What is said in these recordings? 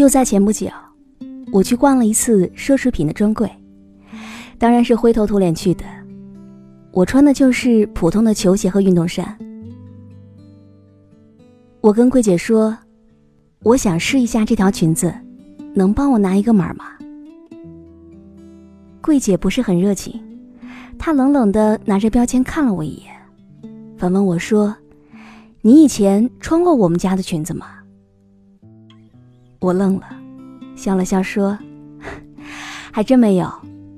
就在前不久，我去逛了一次奢侈品的专柜，当然是灰头土脸去的。我穿的就是普通的球鞋和运动衫。我跟柜姐说：“我想试一下这条裙子，能帮我拿一个码吗？”柜姐不是很热情，她冷冷的拿着标签看了我一眼，反问我说：“你以前穿过我们家的裙子吗？”我愣了，笑了笑说：“ 还真没有，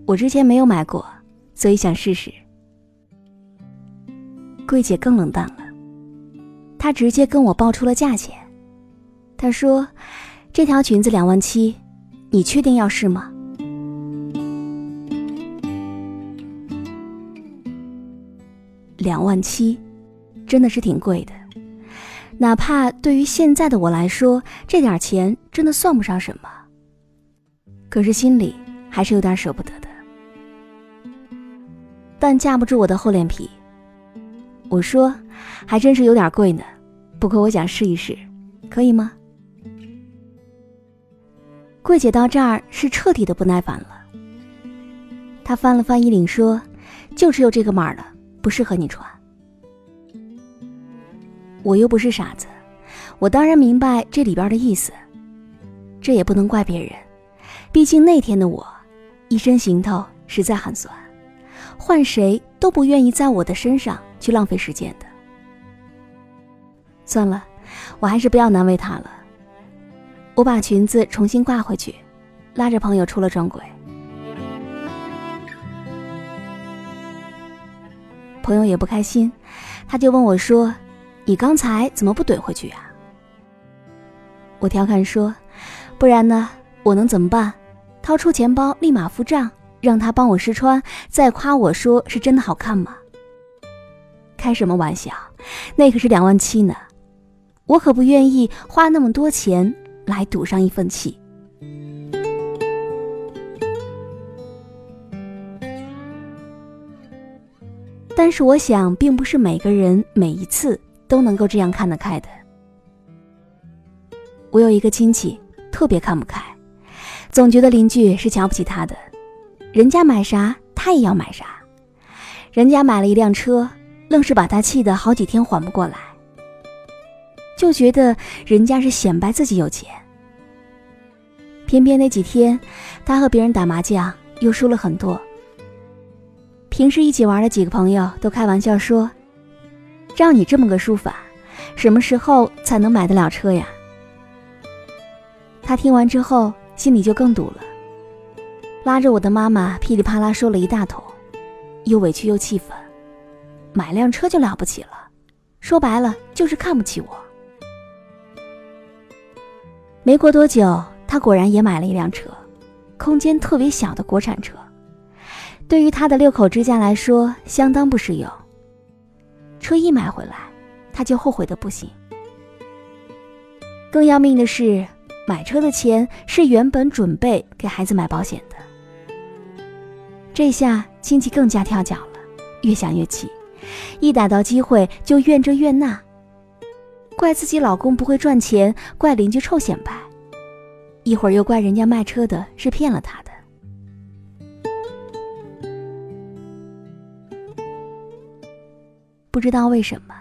我之前没有买过，所以想试试。”柜姐更冷淡了。她直接跟我报出了价钱，她说：“这条裙子两万七，你确定要试吗？”两万七，真的是挺贵的，哪怕对于现在的我来说，这点钱真的算不上什么。可是心里还是有点舍不得的，但架不住我的厚脸皮。我说，还真是有点贵呢，不过我想试一试，可以吗？柜姐到这儿是彻底的不耐烦了。她翻了翻衣领说：“就只有这个码了，不适合你穿。”我又不是傻子，我当然明白这里边的意思。这也不能怪别人，毕竟那天的我，一身行头实在很酸，换谁都不愿意在我的身上。去浪费时间的，算了，我还是不要难为他了。我把裙子重新挂回去，拉着朋友出了专柜。朋友也不开心，他就问我说：“你刚才怎么不怼回去呀？”我调侃说：“不然呢？我能怎么办？掏出钱包立马付账，让他帮我试穿，再夸我说是真的好看吗？”开什么玩笑，那可是两万七呢，我可不愿意花那么多钱来赌上一份气。但是我想，并不是每个人每一次都能够这样看得开的。我有一个亲戚特别看不开，总觉得邻居是瞧不起他的，人家买啥他也要买啥，人家买了一辆车。愣是把他气得好几天缓不过来，就觉得人家是显摆自己有钱。偏偏那几天，他和别人打麻将又输了很多。平时一起玩的几个朋友都开玩笑说：“照你这么个输法，什么时候才能买得了车呀？”他听完之后心里就更堵了，拉着我的妈妈噼里啪啦说了一大通，又委屈又气愤。买辆车就了不起了，说白了就是看不起我。没过多久，他果然也买了一辆车，空间特别小的国产车，对于他的六口之家来说相当不实用。车一买回来，他就后悔的不行。更要命的是，买车的钱是原本准备给孩子买保险的。这下亲戚更加跳脚了，越想越气。一逮到机会就怨这怨那，怪自己老公不会赚钱，怪邻居臭显摆，一会儿又怪人家卖车的是骗了他的。不知道为什么，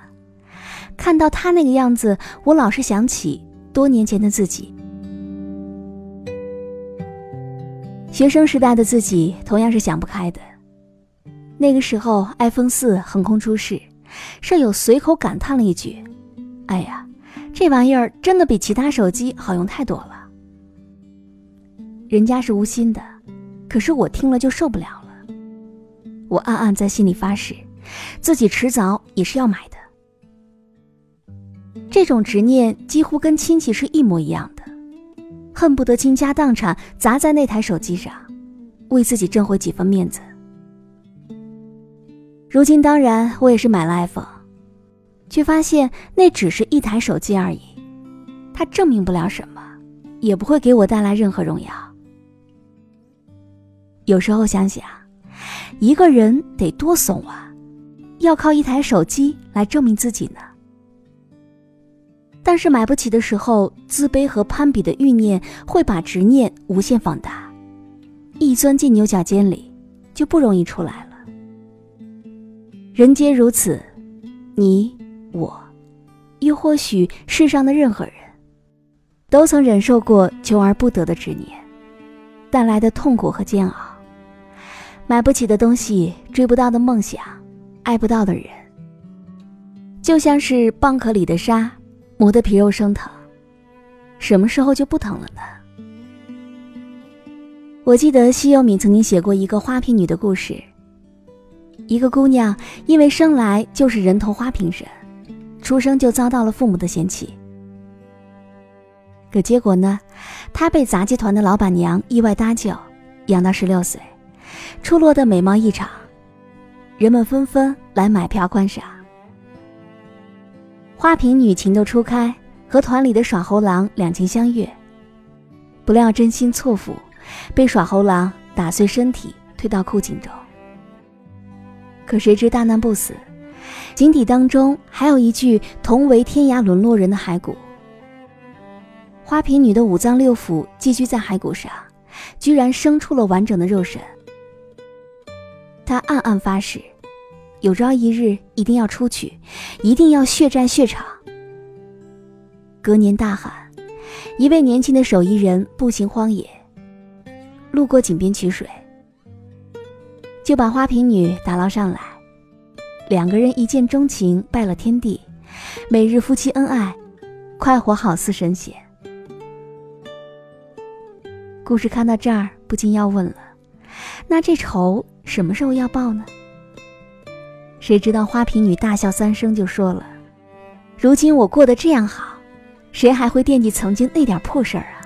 看到他那个样子，我老是想起多年前的自己。学生时代的自己同样是想不开的。那个时候，iPhone 四横空出世，舍友随口感叹了一句：“哎呀，这玩意儿真的比其他手机好用太多了。”人家是无心的，可是我听了就受不了了。我暗暗在心里发誓，自己迟早也是要买的。这种执念几乎跟亲戚是一模一样的，恨不得倾家荡产砸在那台手机上，为自己挣回几分面子。如今当然，我也是买了 iPhone，却发现那只是一台手机而已，它证明不了什么，也不会给我带来任何荣耀。有时候想想，一个人得多怂啊，要靠一台手机来证明自己呢。但是买不起的时候，自卑和攀比的欲念会把执念无限放大，一钻进牛角尖里，就不容易出来了。人皆如此，你我，又或许世上的任何人，都曾忍受过求而不得的执念带来的痛苦和煎熬。买不起的东西，追不到的梦想，爱不到的人，就像是蚌壳里的沙，磨得皮肉生疼。什么时候就不疼了呢？我记得西柚敏曾经写过一个花瓶女的故事。一个姑娘因为生来就是人头花瓶身，出生就遭到了父母的嫌弃。可结果呢，她被杂技团的老板娘意外搭救，养到十六岁。出落的美貌异常，人们纷纷来买票观赏。花瓶女情窦初开，和团里的耍猴郎两情相悦，不料真心错付，被耍猴郎打碎身体，推到枯井中。可谁知大难不死，井底当中还有一具同为天涯沦落人的骸骨。花瓶女的五脏六腑寄居在骸骨上，居然生出了完整的肉身。他暗暗发誓，有朝一日一定要出去，一定要血债血偿。隔年大旱，一位年轻的手艺人步行荒野，路过井边取水，就把花瓶女打捞上来。两个人一见钟情，拜了天地，每日夫妻恩爱，快活好似神仙。故事看到这儿，不禁要问了：那这仇？什么时候要报呢？谁知道花瓶女大笑三声，就说了：“如今我过得这样好，谁还会惦记曾经那点破事儿啊？”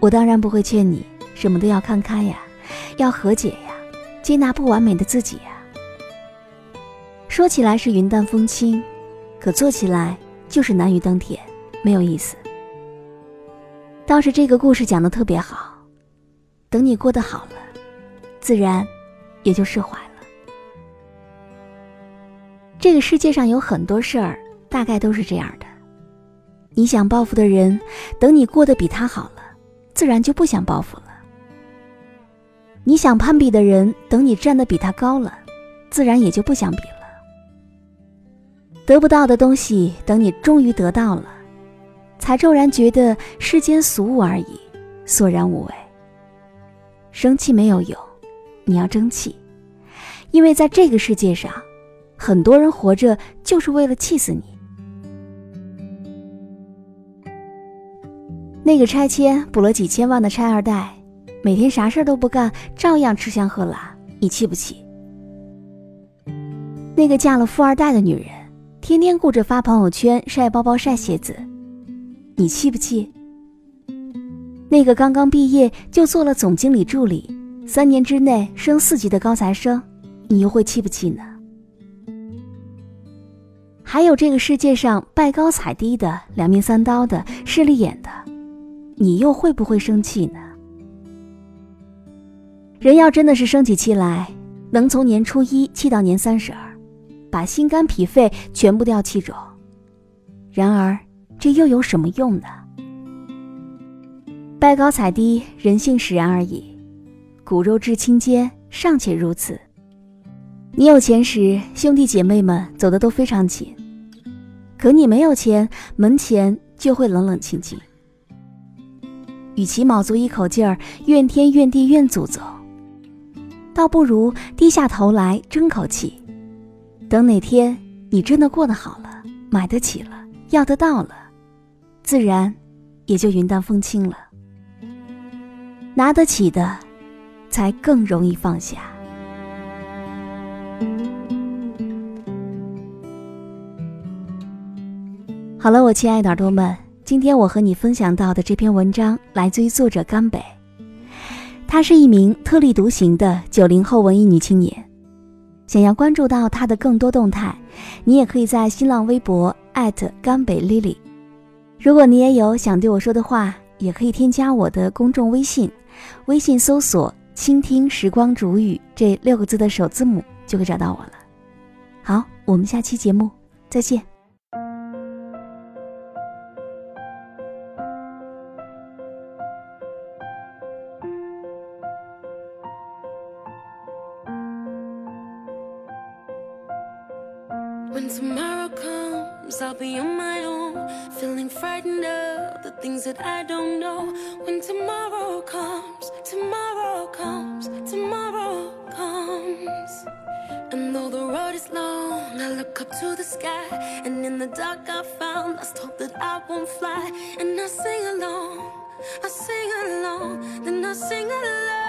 我当然不会劝你什么都要看开呀，要和解呀，接纳不完美的自己呀。说起来是云淡风轻，可做起来就是难于登天，没有意思。倒是这个故事讲的特别好，等你过得好了，自然也就释怀了。这个世界上有很多事儿，大概都是这样的。你想报复的人，等你过得比他好了，自然就不想报复了；你想攀比的人，等你站得比他高了，自然也就不想比了。得不到的东西，等你终于得到了。才骤然觉得世间俗物而已，索然无味。生气没有用，你要争气，因为在这个世界上，很多人活着就是为了气死你。那个拆迁补了几千万的拆二代，每天啥事儿都不干，照样吃香喝辣，你气不气？那个嫁了富二代的女人，天天顾着发朋友圈、晒包包、晒鞋子。你气不气？那个刚刚毕业就做了总经理助理，三年之内升四级的高材生，你又会气不气呢？还有这个世界上拜高踩低的、两面三刀的、势利眼的，你又会不会生气呢？人要真的是生起气来，能从年初一气到年三十儿，把心肝脾肺全部掉气肿。然而。这又有什么用呢？拜高踩低，人性使然而已。骨肉至亲间尚且如此，你有钱时，兄弟姐妹们走的都非常紧；可你没有钱，门前就会冷冷清清。与其卯足一口劲儿怨天怨地怨祖宗，倒不如低下头来争口气。等哪天你真的过得好了，买得起了，要得到了。自然，也就云淡风轻了。拿得起的，才更容易放下。好了，我亲爱的耳朵们，今天我和你分享到的这篇文章来自于作者甘北，她是一名特立独行的九零后文艺女青年。想要关注到她的更多动态，你也可以在新浪微博艾特甘北 Lily。如果你也有想对我说的话，也可以添加我的公众微信，微信搜索倾听时光煮雨这六个字的首字母就会找到我了。好我们下期节目再见。times I'll be on my own Feeling frightened of the things that I don't know. When tomorrow comes, tomorrow comes, tomorrow comes. And though the road is long, I look up to the sky. And in the dark I found I hope that I won't fly. And I sing along, I sing along, then I sing along.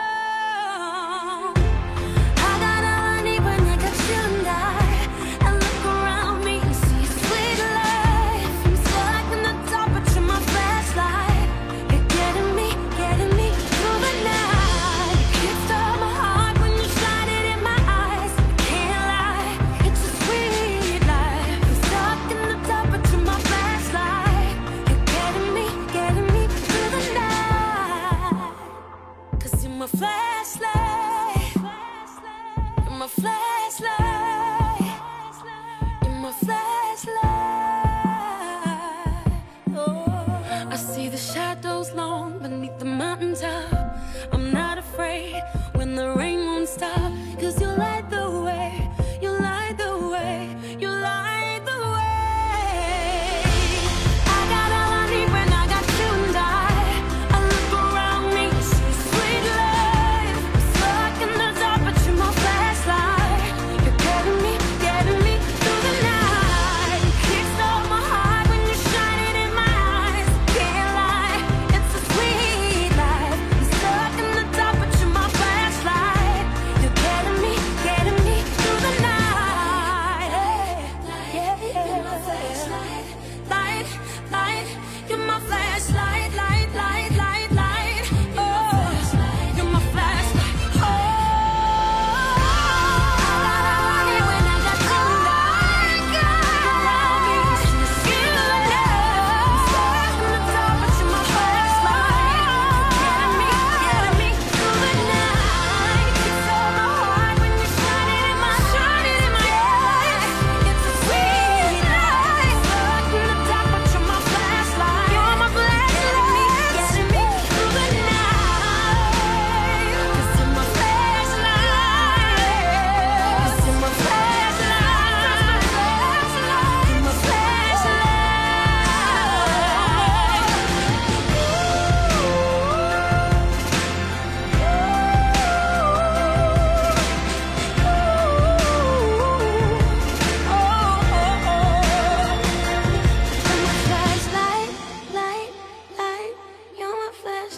감 사.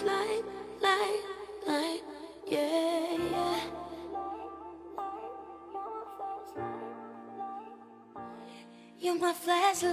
Light, light, light, yeah, yeah. You're my flashlight.